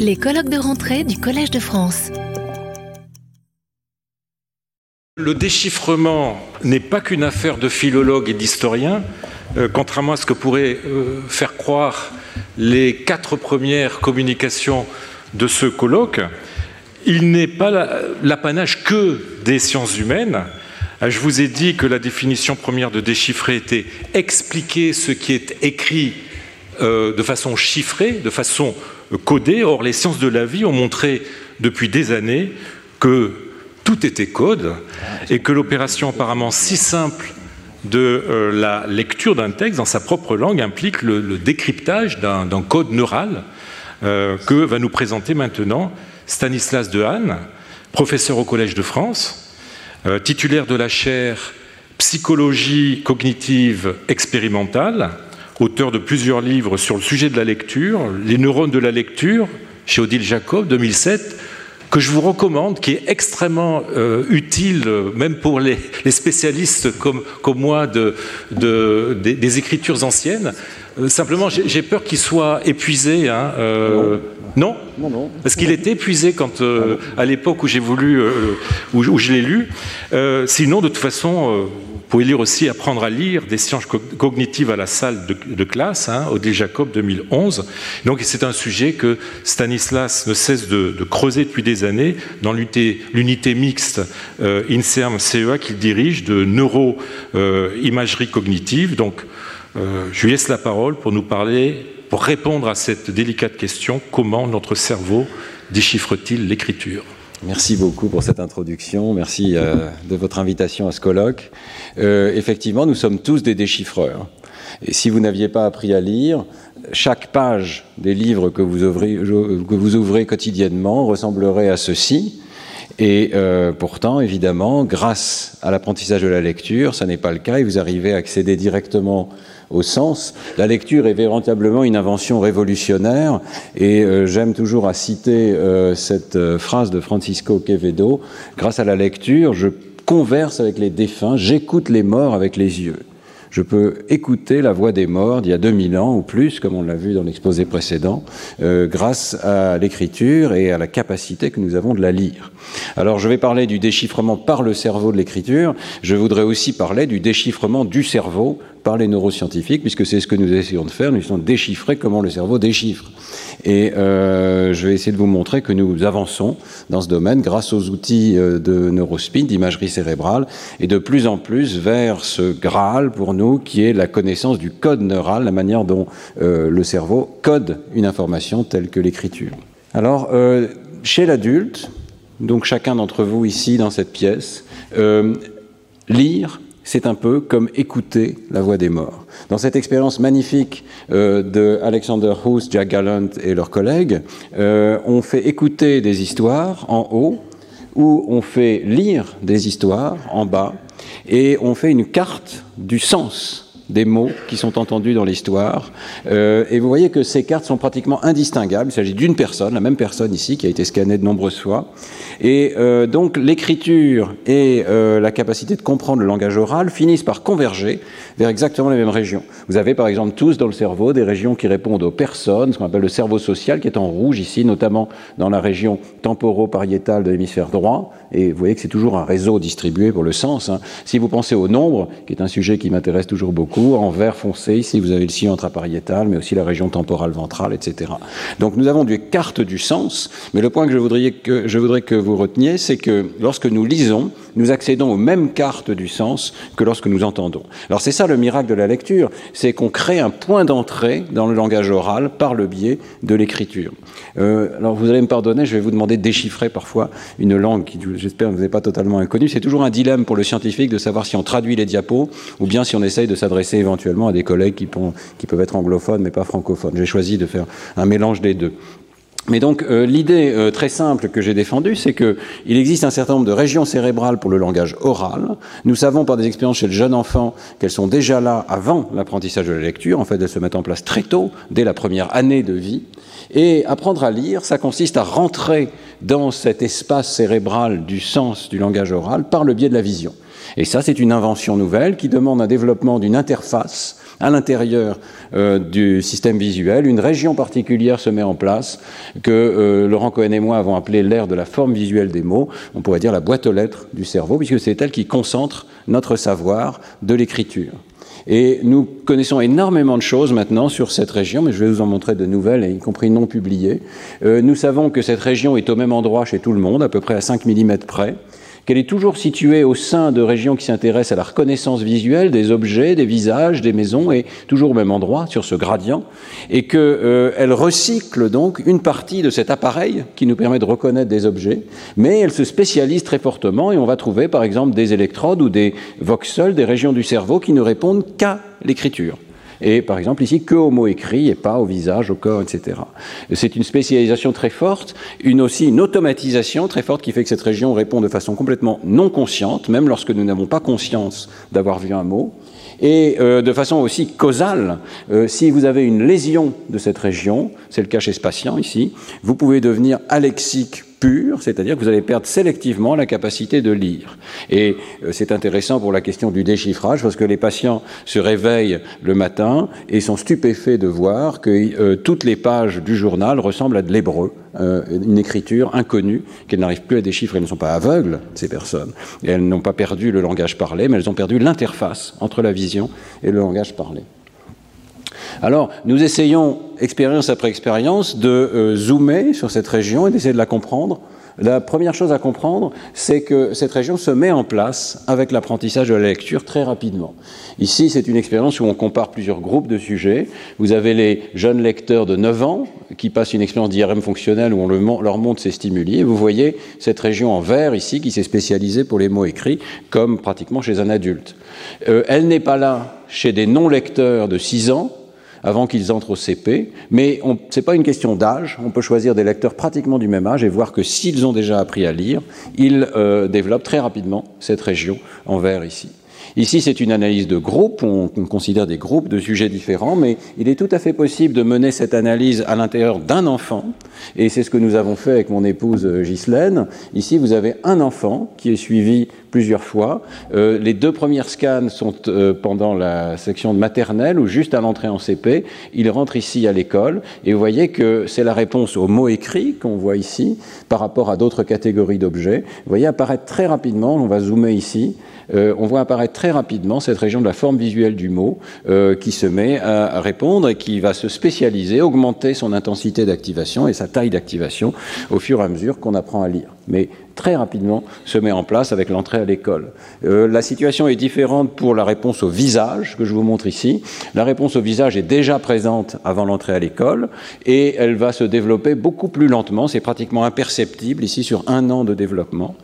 Les colloques de rentrée du Collège de France. Le déchiffrement n'est pas qu'une affaire de philologues et d'historiens, euh, contrairement à ce que pourraient euh, faire croire les quatre premières communications de ce colloque. Il n'est pas l'apanage que des sciences humaines. Euh, je vous ai dit que la définition première de déchiffrer était expliquer ce qui est écrit de façon chiffrée, de façon codée. Or, les sciences de la vie ont montré depuis des années que tout était code et que l'opération apparemment si simple de euh, la lecture d'un texte dans sa propre langue implique le, décryptage d'un code neural euh, que va nous présenter maintenant Stanislas Dehaene, professeur au Collège de France, euh, titulaire de la chaire Psychologie cognitive expérimentale, auteur de plusieurs livres sur le sujet de la lecture, Les neurones de la lecture, chez Odile Jacob, 2007, que je vous recommande, qui est extrêmement euh, utile, euh, même pour les, spécialistes comme, comme moi de, des, écritures anciennes. Euh, simplement, j'ai peur qu'il soit épuisé. Hein, non? non, non, Parce qu'il était épuisé quand, à l'époque où j'ai voulu, où, où, je l'ai lu. sinon, de toute façon pouvez lire aussi Apprendre à lire des sciences cognitives à la salle de, classe, hein, Odile Jacob 2011. Donc c'est un sujet que Stanislas ne cesse de, creuser depuis des années dans l'unité mixte euh, INSERM-CEA qu'il dirige de neuro-imagerie cognitive. Donc euh, je lui laisse la parole pour nous parler, pour répondre à cette délicate question, comment notre cerveau déchiffre-t-il l'écriture? Merci beaucoup pour cette introduction. Merci euh, de votre invitation à ce colloque. Euh, effectivement, nous sommes tous des déchiffreurs. Et si vous n'aviez pas appris à lire, chaque page des livres que vous ouvrez, quotidiennement ressemblerait à ceci. Et euh, pourtant, évidemment, grâce à l'apprentissage de la lecture, ça n'est pas le cas et vous arrivez à accéder directement au sens. La lecture est véritablement une invention révolutionnaire et euh, j'aime toujours à citer euh, cette euh, phrase de Francisco Quevedo, grâce à la lecture, je converse avec les défunts, j'écoute les morts avec les yeux. Je peux écouter la voix des morts d'il y a 2000 ans ou plus, comme on l'a vu dans l'exposé précédent, grâce à l'écriture et à la capacité que nous avons de la lire. Alors je vais parler du déchiffrement par le cerveau de l'écriture, je voudrais aussi parler du déchiffrement du cerveau par les neuroscientifiques, puisque c'est ce que nous essayons de faire, nous essayons de déchiffrer comment le cerveau déchiffre. Et euh, je vais essayer de vous montrer que nous avançons dans ce domaine grâce aux outils euh, de neurospin, d'imagerie cérébrale, et de plus en plus vers ce Graal pour nous, qui est la connaissance du code neural, la manière dont euh, le cerveau code une information telle que l'écriture. Alors, chez l'adulte, donc chacun d'entre vous ici dans cette pièce, lire c'est un peu comme écouter la voix des morts. Dans cette expérience magnifique euh, de Alexander Hoos, Jack Gallant et leurs collègues, euh, on fait écouter des histoires en haut, ou on fait lire des histoires en bas, et on fait une carte du sens des mots qui sont entendus dans l'histoire. Euh, et vous voyez que ces cartes sont pratiquement indistinguables. Il s'agit d'une personne, la même personne ici, qui a été scannée de nombreuses fois. Et euh, donc l'écriture et euh, la capacité de comprendre le langage oral finissent par converger vers exactement les mêmes régions. Vous avez par exemple tous dans le cerveau des régions qui répondent aux personnes, ce qu'on appelle le cerveau social, qui est en rouge ici, notamment dans la région temporo-pariétale de l'hémisphère droit. Et vous voyez que c'est toujours un réseau distribué pour le sens. Hein. Si vous pensez au nombre, qui est un sujet qui m'intéresse toujours beaucoup, en vert foncé, ici vous avez le sillon intrapariétal, mais aussi la région temporale ventrale, etc. Donc nous avons des cartes du sens, mais le point que je voudrais que, je voudrais que vous reteniez, c'est que lorsque nous lisons, nous accédons aux mêmes cartes du sens que lorsque nous entendons. Alors c'est ça le miracle de la lecture, c'est qu'on crée un point d'entrée dans le langage oral par le biais de l'écriture. Euh, alors vous allez me pardonner, je vais vous demander de déchiffrer parfois une langue qui, j'espère, ne vous est pas totalement inconnue. C'est toujours un dilemme pour le scientifique de savoir si on traduit les diapos ou bien si on essaye de s'adresser éventuellement à des collègues qui, peuvent être anglophones mais pas francophones. J'ai choisi de faire un mélange des deux. Mais donc euh, l'idée euh, très simple que j'ai défendue, c'est qu'il existe un certain nombre de régions cérébrales pour le langage oral. Nous savons par des expériences chez le jeune enfant qu'elles sont déjà là avant l'apprentissage de la lecture. En fait, elles se mettent en place très tôt, dès la première année de vie. Et apprendre à lire, ça consiste à rentrer dans cet espace cérébral du sens du langage oral par le biais de la vision. Et ça, c'est une invention nouvelle qui demande un développement d'une interface à l'intérieur euh, du système visuel. Une région particulière se met en place que euh, Laurent Cohen et moi avons appelé l'ère de la forme visuelle des mots. On pourrait dire la boîte aux lettres du cerveau, puisque c'est elle qui concentre notre savoir de l'écriture. Et nous connaissons énormément de choses maintenant sur cette région, mais je vais vous en montrer de nouvelles, y compris non publiées. Euh, nous savons que cette région est au même endroit chez tout le monde, à peu près à 5 mm près qu'elle est toujours située au sein de régions qui s'intéressent à la reconnaissance visuelle des objets, des visages, des maisons, et toujours au même endroit, sur ce gradient, et qu'elle euh, recycle donc une partie de cet appareil qui nous permet de reconnaître des objets, mais elle se spécialise très fortement, et on va trouver par exemple des électrodes ou des voxels, des régions du cerveau qui ne répondent qu'à l'écriture. Et par exemple ici, que au mot écrit et pas au visage, au corps, etc. C'est une spécialisation très forte, une aussi une automatisation très forte qui fait que cette région répond de façon complètement non consciente, même lorsque nous n'avons pas conscience d'avoir vu un mot. Et euh, de façon aussi causale, euh, si vous avez une lésion de cette région, c'est le cas chez ce patient ici, vous pouvez devenir alexique pur, c'est-à-dire que vous allez perdre sélectivement la capacité de lire. Et euh, c'est intéressant pour la question du déchiffrage, parce que les patients se réveillent le matin et sont stupéfaits de voir que euh, toutes les pages du journal ressemblent à de l'hébreu, euh, une écriture inconnue qu'elles n'arrivent plus à déchiffrer. Elles ne sont pas aveugles, ces personnes. Et elles n'ont pas perdu le langage parlé, mais elles ont perdu l'interface entre la vision et le langage parlé. Alors, nous essayons, expérience après expérience, de euh, zoomer sur cette région et d'essayer de la comprendre. La première chose à comprendre, c'est que cette région se met en place avec l'apprentissage de la lecture très rapidement. Ici, c'est une expérience où on compare plusieurs groupes de sujets. Vous avez les jeunes lecteurs de 9 ans qui passent une expérience d'IRM fonctionnelle où on leur montre ces stimuli. Vous voyez cette région en vert ici qui s'est spécialisée pour les mots écrits comme pratiquement chez un adulte. Euh, elle n'est pas là chez des non-lecteurs de 6 ans avant qu'ils entrent au CP. Mais ce n'est pas une question d'âge. On peut choisir des lecteurs pratiquement du même âge et voir que s'ils ont déjà appris à lire, ils euh, développent très rapidement cette région en vert ici. Ici, c'est une analyse de groupe, on, considère des groupes de sujets différents, mais il est tout à fait possible de mener cette analyse à l'intérieur d'un enfant, et c'est ce que nous avons fait avec mon épouse euh, Ghislaine. Ici, vous avez un enfant qui est suivi plusieurs fois. Euh, les deux premières scans sont euh, pendant la section de maternelle ou juste à l'entrée en CP. Il rentre ici à l'école et vous voyez que c'est la réponse aux mots écrits qu'on voit ici par rapport à d'autres catégories d'objets. Vous voyez apparaître très rapidement, on va zoomer ici, euh, on voit apparaître très rapidement cette région de la forme visuelle du mot euh, qui se met à, répondre et qui va se spécialiser, augmenter son intensité d'activation et sa taille d'activation au fur et à mesure qu'on apprend à lire. Mais très rapidement se met en place avec l'entrée à l'école. Euh, la situation est différente pour la réponse au visage, que je vous montre ici. La réponse au visage est déjà présente avant l'entrée à l'école et elle va se développer beaucoup plus lentement. C'est pratiquement imperceptible ici sur un an de développement.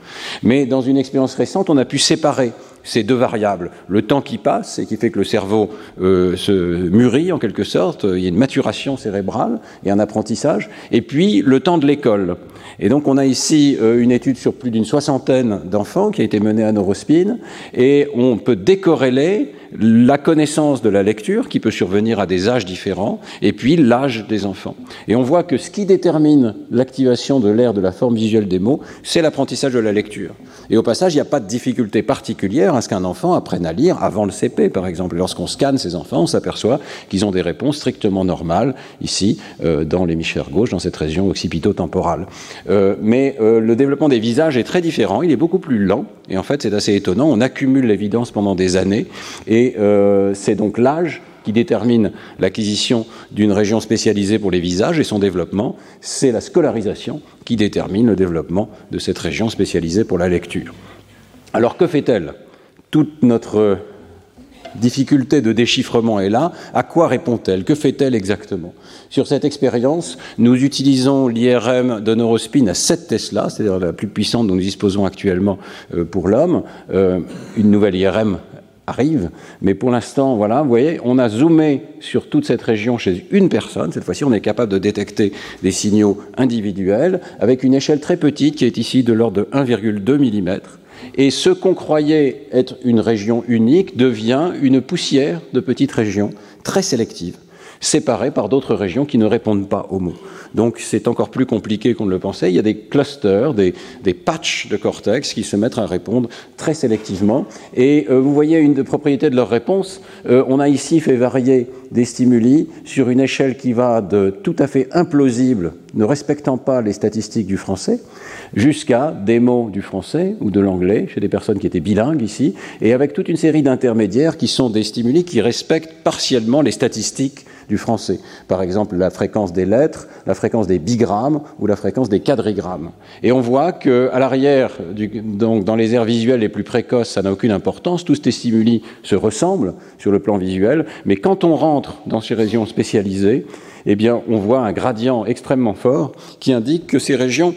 Mais dans une expérience récente, on a pu séparer ces deux variables. Le temps qui passe et qui fait que le cerveau euh, se mûrit en quelque sorte, il y a une maturation cérébrale et un apprentissage, et puis le temps de l'école. Et donc on a ici euh, une étude sur plus d'une soixantaine d'enfants qui a été menée à Neurospin, et on peut décorréler la connaissance de la lecture qui peut survenir à des âges différents, et puis l'âge des enfants. Et on voit que ce qui détermine l'activation de l'aire de la forme visuelle des mots, c'est l'apprentissage de la lecture. Et au passage, il n'y a pas de difficulté particulière à ce qu'un enfant apprenne à lire avant le CP, par exemple. Lorsqu'on scanne ces enfants, on s'aperçoit qu'ils ont des réponses strictement normales, ici, euh, dans l'hémisphère gauche, dans cette région occipito-temporale. Euh, mais euh, le développement des visages est très différent, il est beaucoup plus lent, et en fait, c'est assez étonnant. On accumule l'évidence pendant des années, et et euh, c'est donc l'âge qui détermine l'acquisition d'une région spécialisée pour les visages et son développement. C'est la scolarisation qui détermine le développement de cette région spécialisée pour la lecture. Alors que fait-elle? Toute notre difficulté de déchiffrement est là. À quoi répond-elle? Que fait-elle exactement? Sur cette expérience, nous utilisons l'IRM de Neurospin à 7 Tesla, c'est-à-dire la plus puissante dont nous disposons actuellement euh, pour l'homme. Euh, une nouvelle IRM arrive. Mais pour l'instant, voilà, vous voyez, on a zoomé sur toute cette région chez une personne. Cette fois-ci, on est capable de détecter des signaux individuels avec une échelle très petite qui est ici de l'ordre de 1,2 mm. Et ce qu'on croyait être une région unique devient une poussière de petites régions très sélectives. Séparés par d'autres régions qui ne répondent pas aux mots. Donc c'est encore plus compliqué qu'on ne le pensait. Il y a des clusters, des, patchs de cortex qui se mettent à répondre très sélectivement. Et euh, vous voyez une des propriétés de leur réponse. Euh, on a ici fait varier des stimuli sur une échelle qui va de tout à fait implausible, ne respectant pas les statistiques du français, jusqu'à des mots du français ou de l'anglais chez des personnes qui étaient bilingues ici, et avec toute une série d'intermédiaires qui sont des stimuli qui respectent partiellement les statistiques français. Par exemple, la fréquence des lettres, la fréquence des bigrammes ou la fréquence des quadrigrammes. Et on voit qu'à l'arrière, donc dans les aires visuelles les plus précoces, ça n'a aucune importance. Tous ces stimuli se ressemblent sur le plan visuel, mais quand on rentre dans ces régions spécialisées, eh bien, on voit un gradient extrêmement fort qui indique que ces régions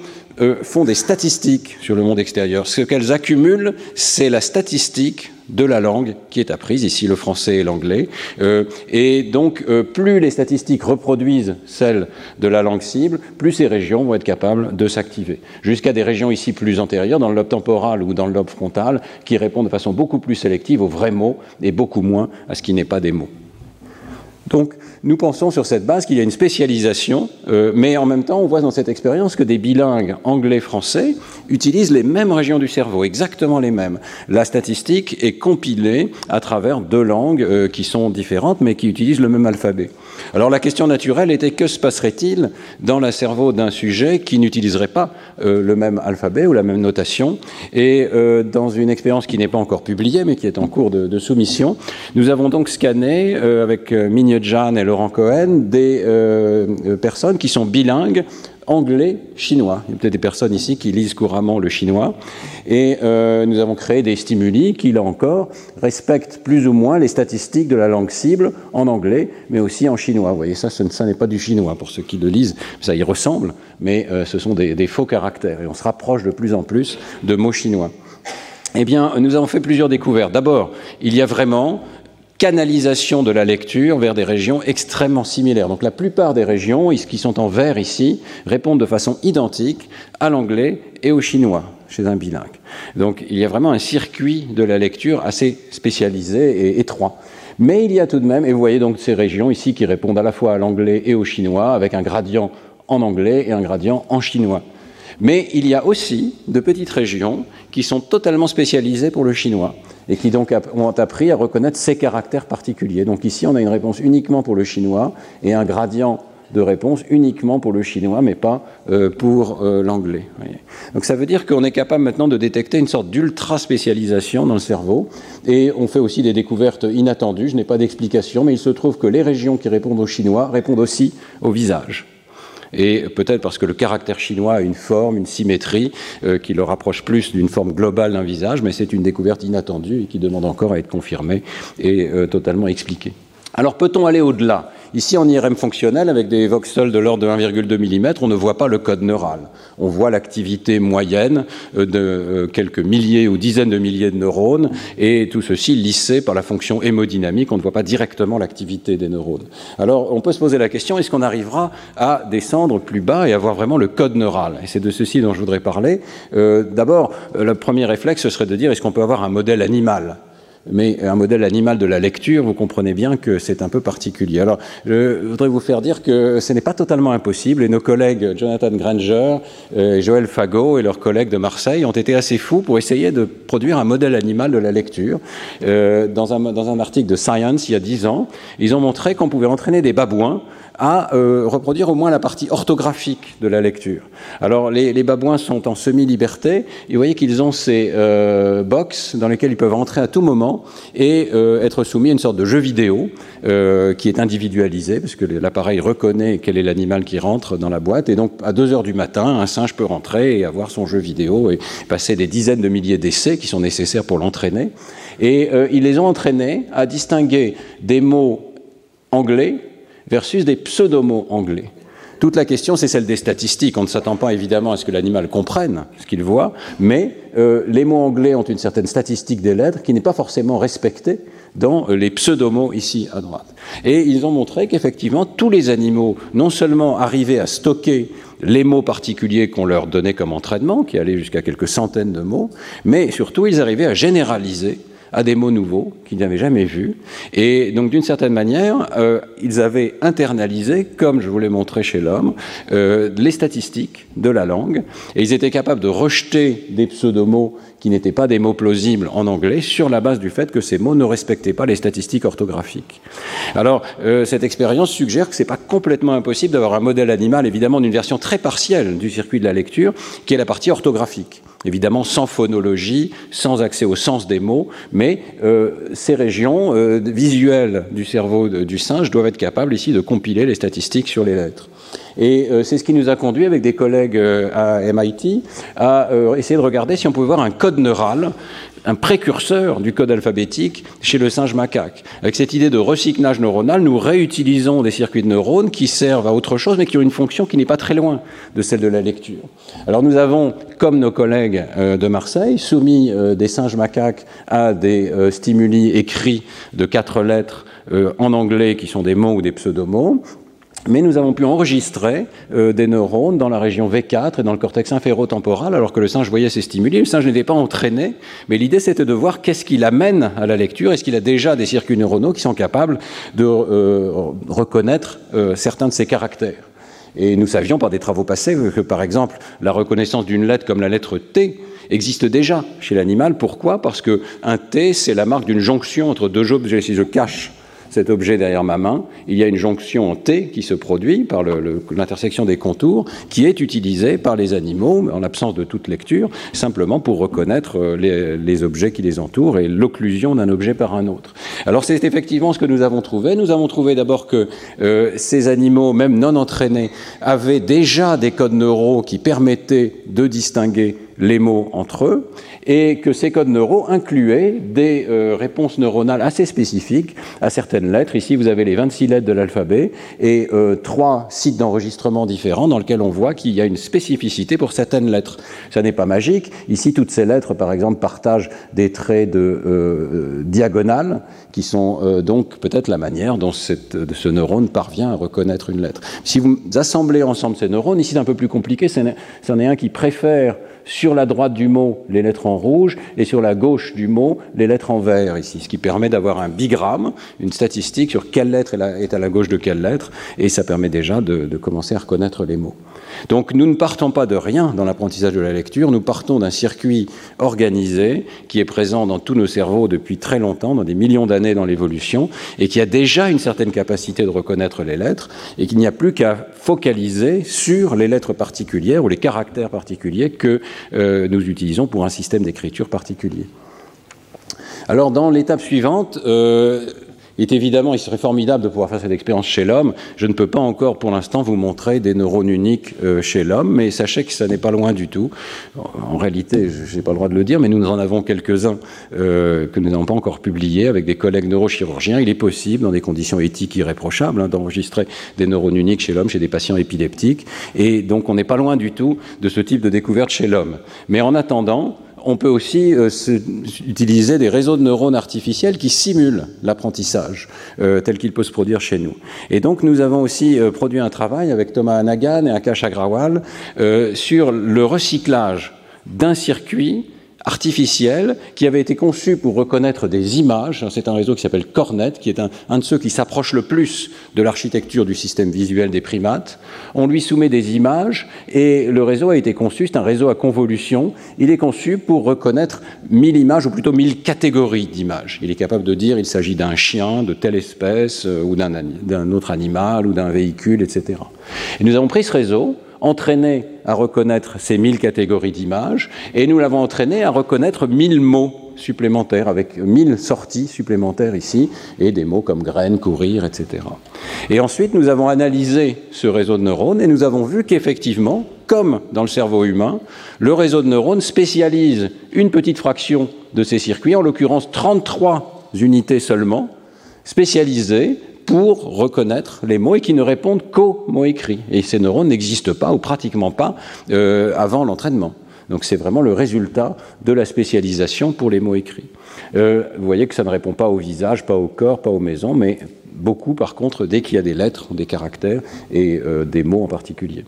font des statistiques sur le monde extérieur. Ce qu'elles accumulent, c'est la statistique de la langue qui est apprise, ici le français et l'anglais. Euh, et donc, euh, plus les statistiques reproduisent celles de la langue cible, plus ces régions vont être capables de s'activer. Jusqu'à des régions ici plus antérieures, dans le lobe temporal ou dans le lobe frontal, qui répondent de façon beaucoup plus sélective aux vrais mots et beaucoup moins à ce qui n'est pas des mots. Donc, nous pensons sur cette base qu'il y a une spécialisation, euh, mais en même temps, on voit dans cette expérience que des bilingues anglais-français utilisent les mêmes régions du cerveau, exactement les mêmes. La statistique est compilée à travers deux langues euh, qui sont différentes, mais qui utilisent le même alphabet. Alors la question naturelle était que se passerait-il dans le cerveau d'un sujet qui n'utiliserait pas euh, le même alphabet ou la même notation? Et dans une expérience qui n'est pas encore publiée, mais qui est en cours de, soumission, nous avons donc scanné avec Migne Jan et Laurent Cohen des euh, euh, personnes qui sont bilingues anglais-chinois. Il y a peut-être des personnes ici qui lisent couramment le chinois. Et euh, nous avons créé des stimuli qui, là encore, respectent plus ou moins les statistiques de la langue cible en anglais, mais aussi en chinois. Vous voyez, ça, ce, n'est pas du chinois pour ceux qui le lisent. Ça y ressemble, mais ce sont des, des, faux caractères. Et on se rapproche de plus en plus de mots chinois. Eh bien, nous avons fait plusieurs découvertes. D'abord, il y a vraiment canalisation de la lecture vers des régions extrêmement similaires. Donc la plupart des régions qui sont en vert ici répondent de façon identique à l'anglais et au chinois chez un bilingue. Donc il y a vraiment un circuit de la lecture assez spécialisé et étroit. Mais il y a tout de même, et vous voyez donc ces régions ici qui répondent à la fois à l'anglais et au chinois, avec un gradient en anglais et un gradient en chinois. Mais il y a aussi de petites régions qui sont totalement spécialisées pour le chinois et qui donc ont appris à reconnaître ces caractères particuliers. Donc ici, on a une réponse uniquement pour le chinois et un gradient de réponse uniquement pour le chinois, mais pas euh, pour euh, l'anglais. Donc ça veut dire qu'on est capable maintenant de détecter une sorte d'ultra spécialisation dans le cerveau, et on fait aussi des découvertes inattendues. Je n'ai pas d'explication, mais il se trouve que les régions qui répondent au chinois répondent aussi au visage et peut-être parce que le caractère chinois a une forme, une symétrie euh, qui le rapproche plus d'une forme globale d'un visage, mais c'est une découverte inattendue et qui demande encore à être confirmée et euh, totalement expliquée. Alors peut-on aller au-delà? Ici, en IRM fonctionnel, avec des voxels de l'ordre de 1,2 mm, on ne voit pas le code neural. On voit l'activité moyenne euh, de euh, quelques milliers ou dizaines de milliers de neurones, et tout ceci lissé par la fonction hémodynamique. On ne voit pas directement l'activité des neurones. Alors, on peut se poser la question, est-ce qu'on arrivera à descendre plus bas et avoir vraiment le code neural? Et c'est de ceci dont je voudrais parler. Euh, d'abord, le premier réflexe, ce serait de dire, est-ce qu'on peut avoir un modèle animal? Mais un modèle animal de la lecture, vous comprenez bien que c'est un peu particulier. Alors, je voudrais vous faire dire que ce n'est pas totalement impossible, et nos collègues Jonathan Granger, euh, Joël Fagot et leurs collègues de Marseille ont été assez fous pour essayer de produire un modèle animal de la lecture. Euh, dans, un, dans un article de Science, il y a dix ans, ils ont montré qu'on pouvait entraîner des babouins à euh, reproduire au moins la partie orthographique de la lecture. Alors les, babouins sont en semi-liberté, et vous voyez qu'ils ont ces euh, box dans lesquels ils peuvent entrer à tout moment et euh, être soumis à une sorte de jeu vidéo qui est individualisé, parce que l'appareil reconnaît quel est l'animal qui rentre dans la boîte, et donc à 2 heures du matin, un singe peut rentrer et avoir son jeu vidéo et passer des dizaines de milliers d'essais qui sont nécessaires pour l'entraîner. Et ils les ont entraînés à distinguer des mots anglais versus des pseudomots anglais. Toute la question, c'est celle des statistiques. On ne s'attend pas évidemment à ce que l'animal comprenne ce qu'il voit, mais euh, les mots anglais ont une certaine statistique des lettres qui n'est pas forcément respectée dans euh, les pseudomots ici à droite. Et ils ont montré qu'effectivement, tous les animaux, non seulement arrivaient à stocker les mots particuliers qu'on leur donnait comme entraînement, qui allaient jusqu'à quelques centaines de mots, mais surtout, ils arrivaient à généraliser à des mots nouveaux qu'ils n'avaient jamais vus. Et donc, d'une certaine manière, euh, ils avaient internalisé, comme je vous l'ai montré chez l'homme, euh, les statistiques de la langue. Et ils étaient capables de rejeter des pseudomots qui n'étaient pas des mots plausibles en anglais sur la base du fait que ces mots ne respectaient pas les statistiques orthographiques. Alors, euh, cette expérience suggère que ce n'est pas complètement impossible d'avoir un modèle animal, évidemment, d'une version très partielle du circuit de la lecture, qui est la partie orthographique évidemment sans phonologie, sans accès au sens des mots, mais euh, ces régions euh, visuelles du cerveau du singe doivent être capables ici de compiler les statistiques sur les lettres. Et euh, c'est ce qui nous a conduit avec des collègues à MIT à essayer de regarder si on pouvait voir un code neural un précurseur du code alphabétique chez le singe macaque. Avec cette idée de recyclage neuronal, nous réutilisons des circuits de neurones qui servent à autre chose, mais qui ont une fonction qui n'est pas très loin de celle de la lecture. Alors nous avons, comme nos collègues euh, de Marseille, soumis euh, des singes macaques à des euh, stimuli écrits de quatre lettres en anglais qui sont des mots ou des pseudomots mais nous avons pu enregistrer euh, des neurones dans la région V4 et dans le cortex inférotemporal, alors que le singe voyait ces stimuli. Le singe n'était pas entraîné, mais l'idée c'était de voir qu'est-ce qui l'amène à la lecture. Est-ce qu'il a déjà des circuits neuronaux qui sont capables de euh, reconnaître euh, certains de ces caractères? Et nous savions par des travaux passés que, par exemple, la reconnaissance d'une lettre comme la lettre T existe déjà chez l'animal. Pourquoi? Parce qu'un T, c'est la marque d'une jonction entre deux objets. Si je cache cet objet derrière ma main, il y a une jonction T qui se produit par l'intersection des contours, qui est utilisée par les animaux, en l'absence de toute lecture, simplement pour reconnaître euh, les, objets qui les entourent et l'occlusion d'un objet par un autre. Alors c'est effectivement ce que nous avons trouvé. Nous avons trouvé d'abord que euh, ces animaux, même non entraînés, avaient déjà des codes neuraux qui permettaient de distinguer les mots entre eux et que ces codes neuraux incluaient des euh, réponses neuronales assez spécifiques à certaines lettres. Ici, vous avez les 26 lettres de l'alphabet et euh, trois sites d'enregistrement différents dans lesquels on voit qu'il y a une spécificité pour certaines lettres. Ça n'est pas magique. Ici, toutes ces lettres, par exemple, partagent des traits de euh, diagonale qui sont donc peut-être la manière dont ce neurone parvient à reconnaître une lettre. Si vous assemblez ensemble ces neurones, ici c'est un peu plus compliqué, c'en est un qui préfère sur la droite du mot les lettres en rouge et sur la gauche du mot les lettres en vert ici, ce qui permet d'avoir un bigramme, une statistique sur quelle lettre est à la gauche de quelle lettre, et ça permet déjà de, de commencer à reconnaître les mots. Donc nous ne partons pas de rien dans l'apprentissage de la lecture, nous partons d'un circuit organisé qui est présent dans tous nos cerveaux depuis très longtemps, dans des millions d'années dans l'évolution, et qui a déjà une certaine capacité de reconnaître les lettres, et qu'il n'y a plus qu'à focaliser sur les lettres particulières ou les caractères particuliers que euh, nous utilisons pour un système d'écriture particulier. Alors dans l'étape suivante, euh, est évidemment, il serait formidable de pouvoir faire cette expérience chez l'homme. Je ne peux pas encore pour l'instant vous montrer des neurones uniques euh, chez l'homme, mais sachez que ça n'est pas loin du tout. En réalité, je n'ai pas le droit de le dire, mais nous en avons quelques-uns euh, que nous n'avons pas encore publiés avec des collègues neurochirurgiens. Il est possible, dans des conditions éthiques irréprochables, hein, d'enregistrer des neurones uniques chez l'homme, chez des patients épileptiques. Et donc, on n'est pas loin du tout de ce type de découverte chez l'homme. Mais en attendant, on peut aussi euh, utiliser des réseaux de neurones artificiels qui simulent l'apprentissage euh, tel qu'il peut se produire chez nous. Et donc nous avons aussi euh, produit un travail avec Thomas Hanagan et Akash Agrawal sur le recyclage d'un circuit artificiel qui avait été conçu pour reconnaître des images. C'est un réseau qui s'appelle Cornet, qui est un, un de ceux qui s'approche le plus de l'architecture du système visuel des primates. On lui soumet des images et le réseau a été conçu, c'est un réseau à convolution. Il est conçu pour reconnaître 1000 images ou plutôt 1000 catégories d'images. Il est capable de dire il s'agit d'un chien de telle espèce euh, ou d'un autre animal ou d'un véhicule, etc. Et nous avons pris ce réseau entraîné à reconnaître ces mille catégories d'images, et nous l'avons entraîné à reconnaître mille mots supplémentaires, avec mille sorties supplémentaires ici, et des mots comme graine, courir, etc. Et ensuite, nous avons analysé ce réseau de neurones, et nous avons vu qu'effectivement, comme dans le cerveau humain, le réseau de neurones spécialise une petite fraction de ces circuits, en l'occurrence 33 unités seulement, spécialisées pour reconnaître les mots et qui ne répondent qu'aux mots écrits. Et ces neurones n'existent pas ou pratiquement pas euh, avant l'entraînement. Donc c'est vraiment le résultat de la spécialisation pour les mots écrits. Euh, vous voyez que ça ne répond pas au visage, pas au corps, pas aux maisons, mais beaucoup par contre dès qu'il y a des lettres, des caractères et euh, des mots en particulier.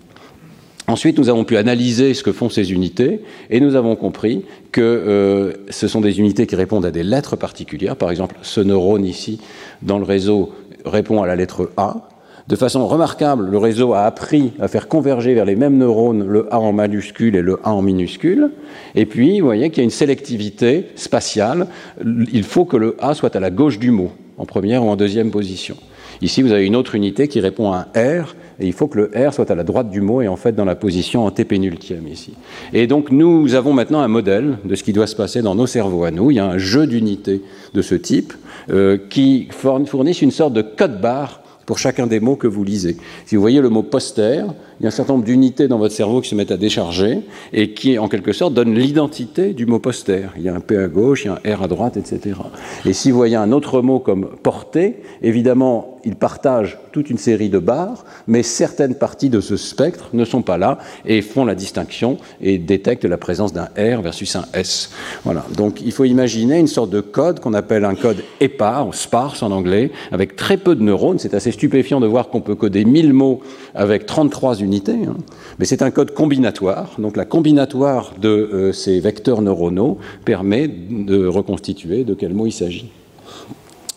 Ensuite, nous avons pu analyser ce que font ces unités et nous avons compris que ce sont des unités qui répondent à des lettres particulières. Par exemple, ce neurone ici dans le réseau répond à la lettre A. De façon remarquable, le réseau a appris à faire converger vers les mêmes neurones le A en majuscule et le A en minuscule. Et puis, vous voyez qu'il y a une sélectivité spatiale. Il faut que le A soit à la gauche du mot, en première ou en deuxième position. Ici, vous avez une autre unité qui répond à un R, et il faut que le R soit à la droite du mot et en fait dans la position antépénultième ici. Et donc nous avons maintenant un modèle de ce qui doit se passer dans nos cerveaux à nous. Il y a un jeu d'unités de ce type euh, qui fournissent une sorte de code barre pour chacun des mots que vous lisez. Si vous voyez le mot poster, il y a un certain nombre d'unités dans votre cerveau qui se mettent à décharger et qui, en quelque sorte, donnent l'identité du mot poster. Il y a un P à gauche, il y a un R à droite, etc. Et si vous voyez un autre mot comme porter, évidemment, il partage toute une série de barres, mais certaines parties de ce spectre ne sont pas là et font la distinction et détectent la présence d'un R versus un S. Voilà. Donc, il faut imaginer une sorte de code qu'on appelle un code épars, sparse en anglais, avec très peu de neurones. C'est assez stupéfiant de voir qu'on peut coder 1000 mots avec 33 unités Hein. mais c'est un code combinatoire. Donc la combinatoire de euh, ces vecteurs neuronaux permet de reconstituer de quel mot il s'agit.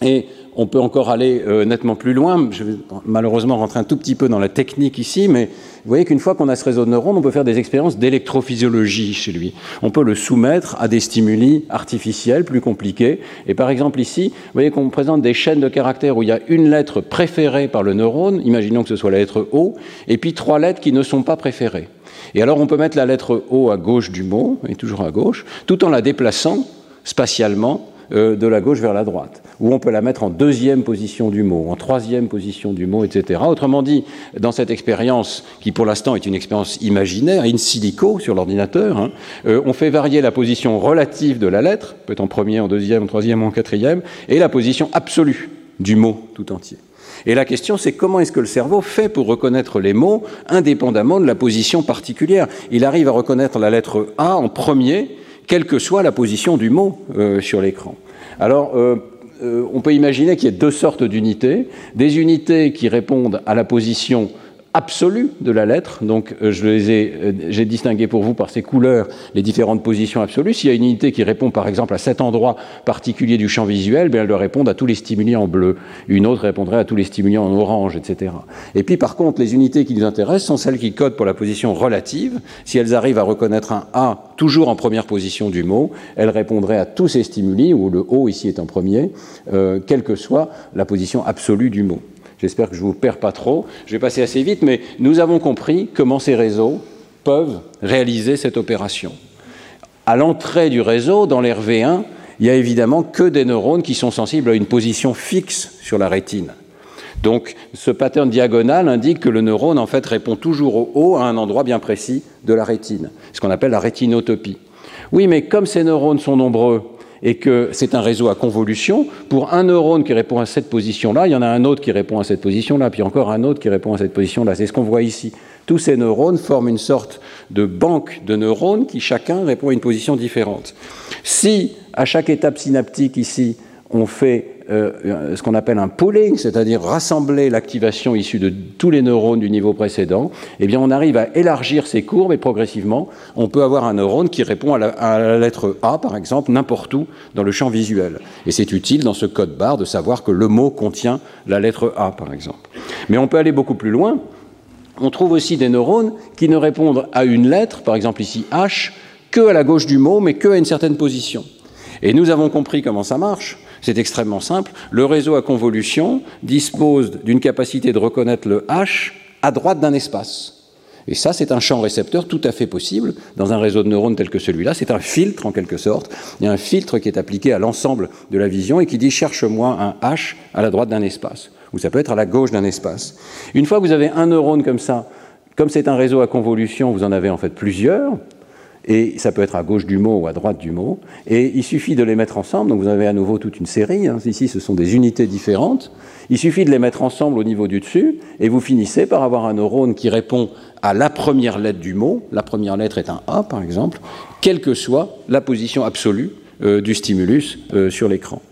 Et on peut encore aller euh, nettement plus loin. Je vais malheureusement rentrer un tout petit peu dans la technique ici, mais vous voyez qu'une fois qu'on a ce réseau de neurones, on peut faire des expériences d'électrophysiologie chez lui. On peut le soumettre à des stimuli artificiels plus compliqués. Et par exemple ici, vous voyez qu'on présente des chaînes de caractères où il y a une lettre préférée par le neurone, imaginons que ce soit la lettre O, et puis trois lettres qui ne sont pas préférées. Et alors on peut mettre la lettre O à gauche du mot, et toujours à gauche, tout en la déplaçant spatialement euh, de la gauche vers la droite, ou on peut la mettre en deuxième position du mot, en troisième position du mot, etc. Autrement dit, dans cette expérience, qui pour l'instant est une expérience imaginaire, in silico sur l'ordinateur, hein, euh, on fait varier la position relative de la lettre, peut être en premier, en deuxième, en troisième, en quatrième, et la position absolue du mot tout entier. Et la question, c'est comment est-ce que le cerveau fait pour reconnaître les mots indépendamment de la position particulière? Il arrive à reconnaître la lettre A en premier quelle que soit la position du mot euh, sur l'écran. Alors, euh, euh, on peut imaginer qu'il y ait deux sortes d'unités. Des unités qui répondent à la position absolue de la lettre. Donc, euh, je les ai, euh, j'ai distingué pour vous par ces couleurs les différentes positions absolues. S'il y a une unité qui répond, par exemple, à cet endroit particulier du champ visuel, bien, elle doit répondre à tous les stimuli en bleu. Une autre répondrait à tous les stimuli en orange, etc. Et puis, par contre, les unités qui nous intéressent sont celles qui codent pour la position relative. Si elles arrivent à reconnaître un A toujours en première position du mot, elles répondraient à tous ces stimuli, où le O ici est en premier, euh, quelle que soit la position absolue du mot. J'espère que je ne vous perds pas trop. Je vais passer assez vite, mais nous avons compris comment ces réseaux peuvent réaliser cette opération. À l'entrée du réseau, dans l'RV1, il n'y a évidemment que des neurones qui sont sensibles à une position fixe sur la rétine. Donc ce pattern diagonal indique que le neurone en fait répond toujours au haut à un endroit bien précis de la rétine, ce qu'on appelle la rétinotopie. Oui, mais comme ces neurones sont nombreux et que c'est un réseau à convolution, pour un neurone qui répond à cette position-là, il y en a un autre qui répond à cette position-là, puis encore un autre qui répond à cette position-là. C'est ce qu'on voit ici. Tous ces neurones forment une sorte de banque de neurones qui chacun répond à une position différente. Si à chaque étape synaptique ici, on fait euh, ce qu'on appelle un pooling, c'est-à-dire rassembler l'activation issue de tous les neurones du niveau précédent, eh bien on arrive à élargir ces courbes et progressivement, on peut avoir un neurone qui répond à la, lettre A, par exemple, n'importe où dans le champ visuel. Et c'est utile dans ce code barre de savoir que le mot contient la lettre A, par exemple. Mais on peut aller beaucoup plus loin. On trouve aussi des neurones qui ne répondent à une lettre, par exemple ici H, que à la gauche du mot, mais que à une certaine position. Et nous avons compris comment ça marche. C'est extrêmement simple. Le réseau à convolution dispose d'une capacité de reconnaître le H à droite d'un espace. Et ça, c'est un champ récepteur tout à fait possible dans un réseau de neurones tel que celui-là. C'est un filtre, en quelque sorte. Il y a un filtre qui est appliqué à l'ensemble de la vision et qui dit cherche-moi un H à la droite d'un espace. Ou ça peut être à la gauche d'un espace. Une fois que vous avez un neurone comme ça, comme c'est un réseau à convolution, vous en avez en fait plusieurs et ça peut être à gauche du mot ou à droite du mot, et il suffit de les mettre ensemble, donc vous avez à nouveau toute une série, hein. ici ce sont des unités différentes, il suffit de les mettre ensemble au niveau du dessus, et vous finissez par avoir un neurone qui répond à la première lettre du mot, la première lettre est un A par exemple, quelle que soit la position absolue euh, du stimulus euh, sur l'écran.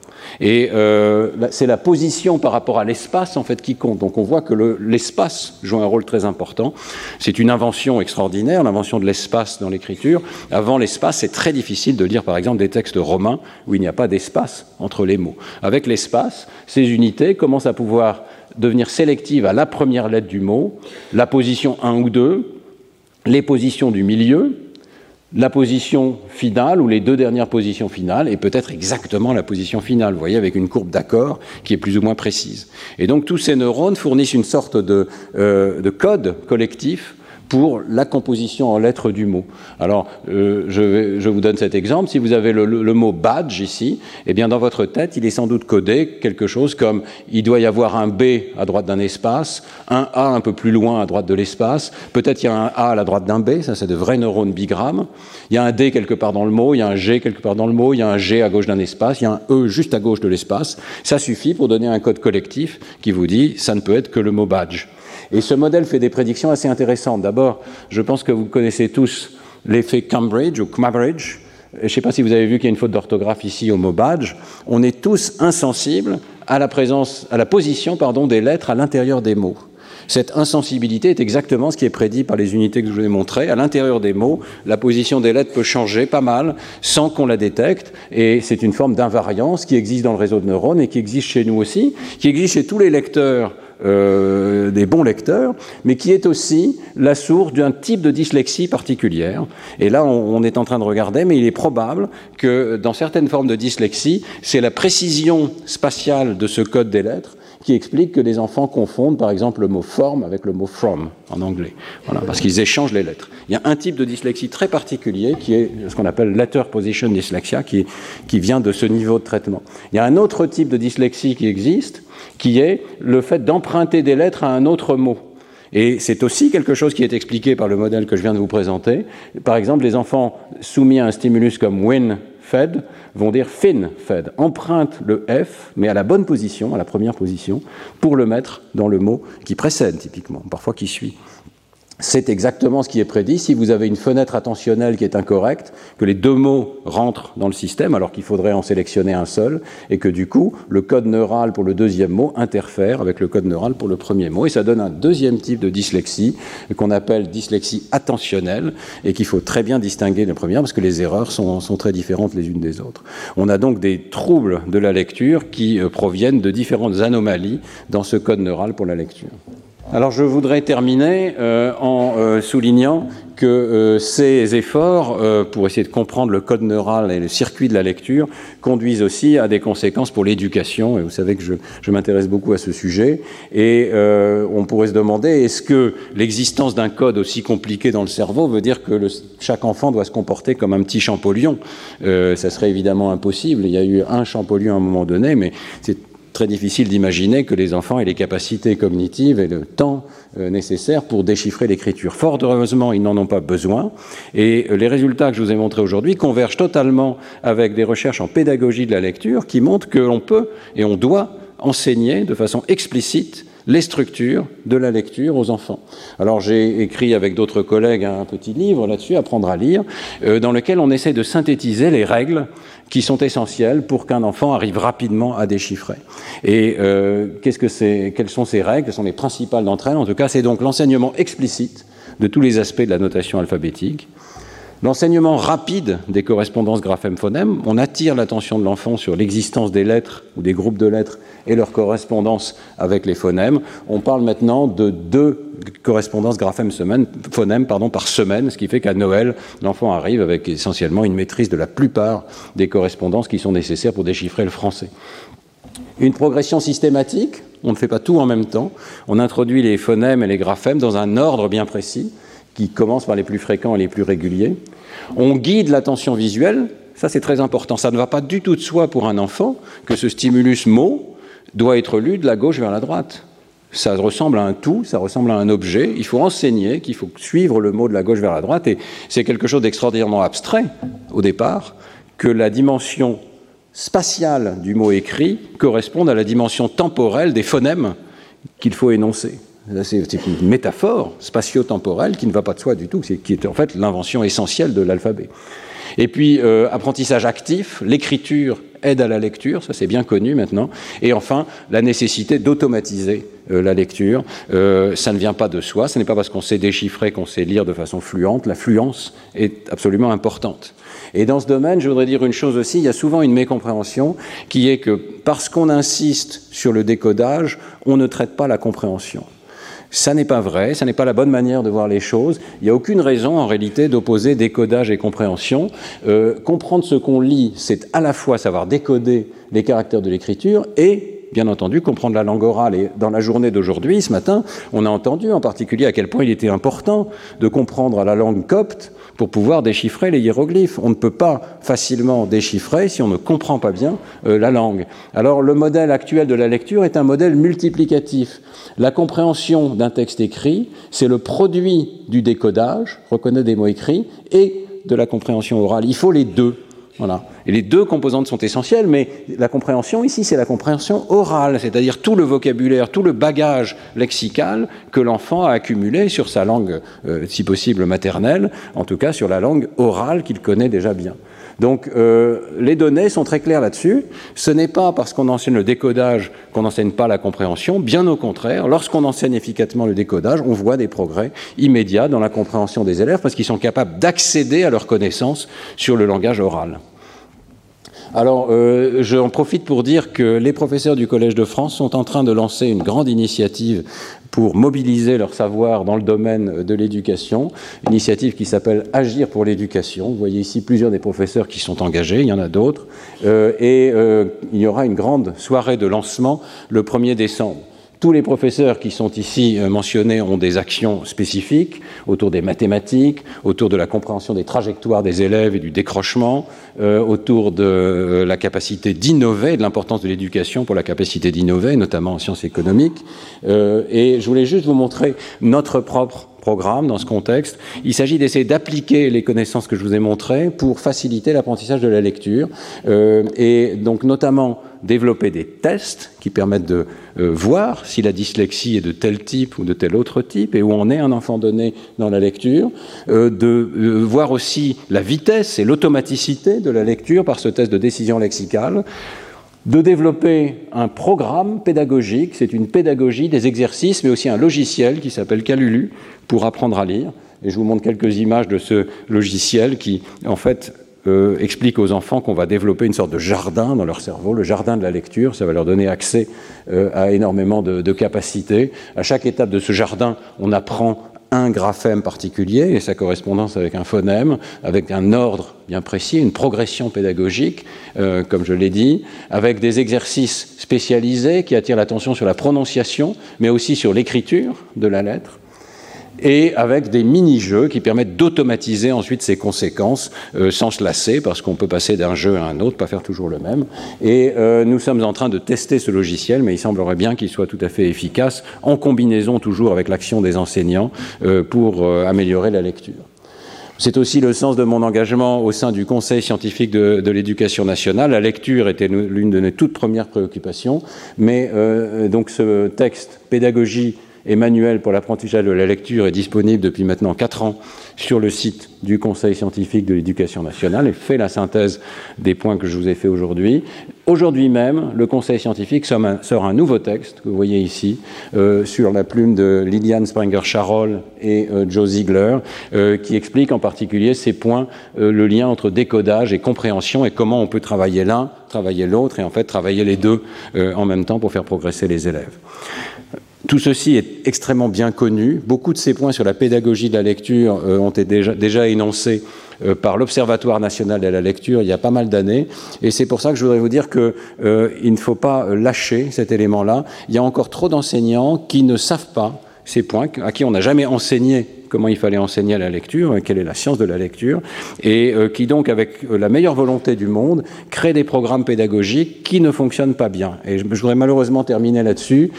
Et euh, c'est la position par rapport à l'espace en fait qui compte. Donc on voit que l'espace joue un rôle très important. C'est une invention extraordinaire, l'invention de l'espace dans l'écriture. Avant l'espace, c'est très difficile de lire par exemple des textes romains où il n'y a pas d'espace entre les mots. Avec l'espace, ces unités commencent à pouvoir devenir sélectives à la première lettre du mot, la position 1 ou 2, les positions du milieu, la position finale ou les deux dernières positions finales et peut-être exactement la position finale, vous voyez, avec une courbe d'accord qui est plus ou moins précise. Et donc tous ces neurones fournissent une sorte de, euh, de code collectif pour la composition en lettres du mot. Alors, euh, je, vous donne cet exemple. Si vous avez le, mot badge ici, eh bien, dans votre tête, il est sans doute codé quelque chose comme il doit y avoir un B à droite d'un espace, un A un peu plus loin à droite de l'espace, peut-être il y a un A à la droite d'un B, ça c'est de vrais neurones bigrammes. Il y a un D quelque part dans le mot, il y a un G quelque part dans le mot, il y a un G à gauche d'un espace, il y a un E juste à gauche de l'espace. Ça suffit pour donner un code collectif qui vous dit ça ne peut être que le mot badge. Et ce modèle fait des prédictions assez intéressantes. D'abord, je pense que vous connaissez tous l'effet Cambridge ou Cambridge. Je ne sais pas si vous avez vu qu'il y a une faute d'orthographe ici au mot badge. On est tous insensibles à la présence, à la position pardon, des lettres à l'intérieur des mots. Cette insensibilité est exactement ce qui est prédit par les unités que je vous ai montrées. À l'intérieur des mots, la position des lettres peut changer pas mal sans qu'on la détecte. Et c'est une forme d'invariance qui existe dans le réseau de neurones et qui existe chez nous aussi, qui existe chez tous les lecteurs euh, des bons lecteurs, mais qui est aussi la source d'un type de dyslexie particulière. Et là, on, est en train de regarder, mais il est probable que dans certaines formes de dyslexie, c'est la précision spatiale de ce code des lettres qui explique que les enfants confondent par exemple le mot form avec le mot from en anglais, voilà, parce qu'ils échangent les lettres. Il y a un type de dyslexie très particulier qui est ce qu'on appelle letter position dyslexia, qui vient de ce niveau de traitement. Il y a un autre type de dyslexie qui existe, qui est le fait d'emprunter des lettres à un autre mot. Et c'est aussi quelque chose qui est expliqué par le modèle que je viens de vous présenter. Par exemple, les enfants soumis à un stimulus comme win fed vont dire fin fed, empruntent le F, mais à la bonne position, à la première position, pour le mettre dans le mot qui précède typiquement, parfois qui suit c'est exactement ce qui est prédit. Si vous avez une fenêtre attentionnelle qui est incorrecte, que les deux mots rentrent dans le système alors qu'il faudrait en sélectionner un seul, et que du coup, le code neural pour le deuxième mot interfère avec le code neural pour le premier mot, et ça donne un deuxième type de dyslexie qu'on appelle dyslexie attentionnelle, et qu'il faut très bien distinguer de la première parce que les erreurs sont, sont, très différentes les unes des autres. On a donc des troubles de la lecture qui euh, proviennent de différentes anomalies dans ce code neural pour la lecture. Alors je voudrais terminer euh, en euh, soulignant que euh, ces efforts pour essayer de comprendre le code neural et le circuit de la lecture conduisent aussi à des conséquences pour l'éducation. Et vous savez que je, m'intéresse beaucoup à ce sujet. Et on pourrait se demander est-ce que l'existence d'un code aussi compliqué dans le cerveau veut dire que chaque enfant doit se comporter comme un petit champollion? Ça serait évidemment impossible. Il y a eu un champollion à un moment donné, mais c'est très difficile d'imaginer que les enfants aient les capacités cognitives et le temps euh, nécessaire pour déchiffrer l'écriture. Fort heureusement, ils n'en ont pas besoin. Et euh, les résultats que je vous ai montrés aujourd'hui convergent totalement avec des recherches en pédagogie de la lecture qui montrent que l'on peut et on doit enseigner de façon explicite les structures de la lecture aux enfants. Alors j'ai écrit avec d'autres collègues un petit livre là-dessus, Apprendre à lire, euh, dans lequel on essaie de synthétiser les règles qui sont essentielles pour qu'un enfant arrive rapidement à déchiffrer. Et euh, qu'est-ce que c'est, quelles sont ces règles? Quelles sont les principales d'entre elles? En tout cas, c'est donc l'enseignement explicite de tous les aspects de la notation alphabétique, L'enseignement rapide des correspondances graphèmes-phonèmes, on attire l'attention de l'enfant sur l'existence des lettres ou des groupes de lettres et leur correspondance avec les phonèmes. On parle maintenant de deux correspondances graphèmes-phonèmes par semaine, ce qui fait qu'à Noël, l'enfant arrive avec essentiellement une maîtrise de la plupart des correspondances qui sont nécessaires pour déchiffrer le français. Une progression systématique, on ne fait pas tout en même temps, on introduit les phonèmes et les graphèmes dans un ordre bien précis qui commence par les plus fréquents et les plus réguliers. On guide l'attention visuelle, ça c'est très important. Ça ne va pas du tout de soi pour un enfant que ce stimulus mot doit être lu de la gauche vers la droite. Ça ressemble à un tout, ça ressemble à un objet. Il faut enseigner qu'il faut suivre le mot de la gauche vers la droite. Et c'est quelque chose d'extraordinairement abstrait au départ, que la dimension spatiale du mot écrit corresponde à la dimension temporelle des phonèmes qu'il faut énoncer. C'est une métaphore spatio-temporelle qui ne va pas de soi du tout, qui est en fait l'invention essentielle de l'alphabet. Et puis, euh, apprentissage actif, l'écriture aide à la lecture, ça c'est bien connu maintenant. Et enfin, la nécessité d'automatiser euh, la lecture. Euh, ça ne vient pas de soi, ce n'est pas parce qu'on sait déchiffrer qu'on sait lire de façon fluente. La fluence est absolument importante. Et dans ce domaine, je voudrais dire une chose aussi, il y a souvent une mécompréhension qui est que parce qu'on insiste sur le décodage, on ne traite pas la compréhension. Ça n'est pas vrai, ça n'est pas la bonne manière de voir les choses. Il n'y a aucune raison en réalité d'opposer décodage et compréhension. Euh, comprendre ce qu'on lit, c'est à la fois savoir décoder les caractères de l'écriture et bien entendu, comprendre la langue orale. Et dans la journée d'aujourd'hui, ce matin, on a entendu en particulier à quel point il était important de comprendre la langue copte pour pouvoir déchiffrer les hiéroglyphes. On ne peut pas facilement déchiffrer si on ne comprend pas bien euh, la langue. Alors le modèle actuel de la lecture est un modèle multiplicatif. La compréhension d'un texte écrit, c'est le produit du décodage, reconnaître des mots écrits, et de la compréhension orale. Il faut les deux. Voilà. Et les deux composantes sont essentielles, mais la compréhension ici, c'est la compréhension orale, c'est-à-dire tout le vocabulaire, tout le bagage lexical que l'enfant a accumulé sur sa langue, euh, si possible maternelle, en tout cas sur la langue orale qu'il connaît déjà bien. Donc euh, les données sont très claires là-dessus. Ce n'est pas parce qu'on enseigne le décodage qu'on n'enseigne pas la compréhension. Bien au contraire, lorsqu'on enseigne efficacement le décodage, on voit des progrès immédiats dans la compréhension des élèves parce qu'ils sont capables d'accéder à leurs connaissances sur le langage oral. Alors, euh, j'en profite pour dire que les professeurs du Collège de France sont en train de lancer une grande initiative pour mobiliser leur savoir dans le domaine de l'éducation, initiative qui s'appelle Agir pour l'éducation. Vous voyez ici plusieurs des professeurs qui sont engagés, il y en a d'autres, euh, et euh, il y aura une grande soirée de lancement le 1er décembre. Tous les professeurs qui sont ici euh, mentionnés ont des actions spécifiques autour des mathématiques, autour de la compréhension des trajectoires des élèves et du décrochement, euh, autour de euh, la capacité d'innover, de l'importance de l'éducation pour la capacité d'innover, notamment en sciences économiques. et je voulais juste vous montrer notre propre programme dans ce contexte. Il s'agit d'essayer d'appliquer les connaissances que je vous ai montrées pour faciliter l'apprentissage de la lecture et donc notamment développer des tests qui permettent de euh, voir si la dyslexie est de tel type ou de tel autre type et où en est un enfant donné dans la lecture, euh, de euh, voir aussi la vitesse et l'automaticité de la lecture par ce test de décision lexicale, de développer un programme pédagogique, c'est une pédagogie des exercices, mais aussi un logiciel qui s'appelle Calulu pour apprendre à lire. Et je vous montre quelques images de ce logiciel qui, en fait, euh, explique aux enfants qu'on va développer une sorte de jardin dans leur cerveau, le jardin de la lecture. Ça va leur donner accès euh, à énormément de, de, capacités. À chaque étape de ce jardin, on apprend un graphème particulier et sa correspondance avec un phonème, avec un ordre bien précis, une progression pédagogique, euh, comme je l'ai dit, avec des exercices spécialisés qui attirent l'attention sur la prononciation, mais aussi sur l'écriture de la lettre et avec des mini-jeux qui permettent d'automatiser ensuite ces conséquences euh, sans se lasser, parce qu'on peut passer d'un jeu à un autre, pas faire toujours le même. Et euh, nous sommes en train de tester ce logiciel, mais il semblerait bien qu'il soit tout à fait efficace, en combinaison toujours avec l'action des enseignants, euh, pour améliorer la lecture. C'est aussi le sens de mon engagement au sein du Conseil scientifique de, de l'éducation nationale. La lecture était l'une de mes toutes premières préoccupations, mais donc ce texte pédagogie et manuel pour l'apprentissage de la lecture est disponible depuis maintenant quatre ans sur le site du Conseil scientifique de l'éducation nationale et fait la synthèse des points que je vous ai fait aujourd'hui. Aujourd'hui même, le Conseil scientifique sort un, nouveau texte, que vous voyez ici, euh, sur la plume de Liliane Springer-Charol et euh, Joe Ziegler, euh, qui explique en particulier ces points, le lien entre décodage et compréhension et comment on peut travailler l'un, travailler l'autre et en fait travailler les deux en même temps pour faire progresser les élèves. Tout ceci est extrêmement bien connu. Beaucoup de ces points sur la pédagogie de la lecture euh, ont été déjà, énoncés euh, par l'Observatoire national de la lecture il y a pas mal d'années. Et c'est pour ça que je voudrais vous dire qu'il euh, ne faut pas lâcher cet élément-là. Il y a encore trop d'enseignants qui ne savent pas ces points, à qui on n'a jamais enseigné comment il fallait enseigner la lecture, quelle est la science de la lecture, et qui donc, avec la meilleure volonté du monde, créent des programmes pédagogiques qui ne fonctionnent pas bien. Et je, voudrais malheureusement terminer là-dessus.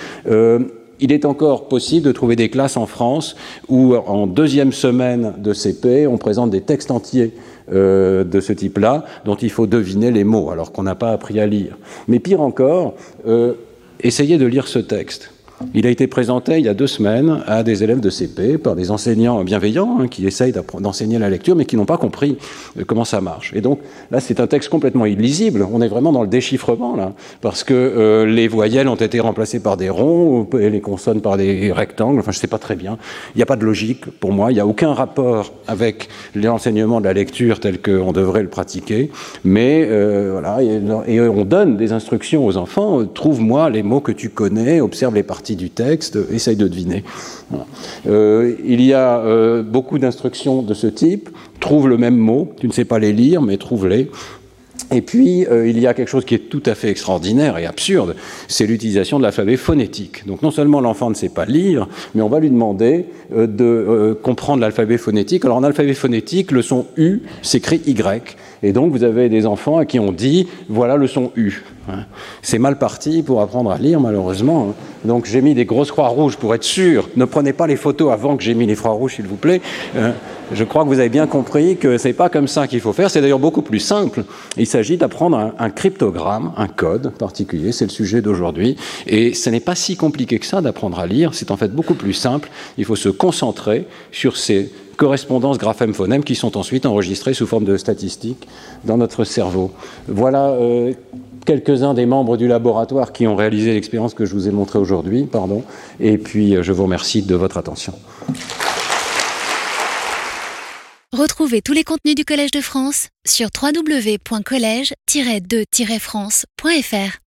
Il est encore possible de trouver des classes en France où, en deuxième semaine de CP, on présente des textes entiers euh, de ce type-là, dont il faut deviner les mots, alors qu'on n'a pas appris à lire. Mais pire encore, euh, essayez de lire ce texte. Il a été présenté il y a deux semaines à des élèves de CP par des enseignants bienveillants hein, qui essayent d'enseigner la lecture mais qui n'ont pas compris euh, comment ça marche. Et donc là, c'est un texte complètement illisible. On est vraiment dans le déchiffrement là, parce que euh, les voyelles ont été remplacées par des ronds et les consonnes par des rectangles. Enfin, je ne sais pas très bien. Il n'y a pas de logique pour moi. Il n'y a aucun rapport avec l'enseignement de la lecture tel qu'on devrait le pratiquer. Mais euh, voilà, et, on donne des instructions aux enfants. Trouve-moi les mots que tu connais, observe les parties du texte, essaye de deviner. Euh, il y a euh, beaucoup d'instructions de ce type. Trouve le même mot, tu ne sais pas les lire, mais trouve-les. Et puis, euh, il y a quelque chose qui est tout à fait extraordinaire et absurde, c'est l'utilisation de l'alphabet phonétique. Donc non seulement l'enfant ne sait pas lire, mais on va lui demander de comprendre l'alphabet phonétique. Alors en alphabet phonétique, le son U s'écrit Y. Et donc vous avez des enfants à qui on dit, voilà le son U. Hein. C'est mal parti pour apprendre à lire, malheureusement. Hein. Donc j'ai mis des grosses croix rouges pour être sûr. Ne prenez pas les photos avant que j'ai mis les croix rouges, s'il vous plaît. Hein. Je crois que vous avez bien compris que c'est pas comme ça qu'il faut faire. C'est d'ailleurs beaucoup plus simple. Il s'agit d'apprendre un, cryptogramme, un code particulier. C'est le sujet d'aujourd'hui. Et ce n'est pas si compliqué que ça d'apprendre à lire. C'est en fait beaucoup plus simple. Il faut se concentrer sur ces correspondances graphèmes-phonèmes qui sont ensuite enregistrées sous forme de statistiques dans notre cerveau. Voilà euh, quelques-uns des membres du laboratoire qui ont réalisé l'expérience que je vous ai montrée aujourd'hui. Pardon. Et puis, euh, je vous remercie de votre attention. Retrouvez tous les contenus du Collège de France sur www.colège-2-france.fr.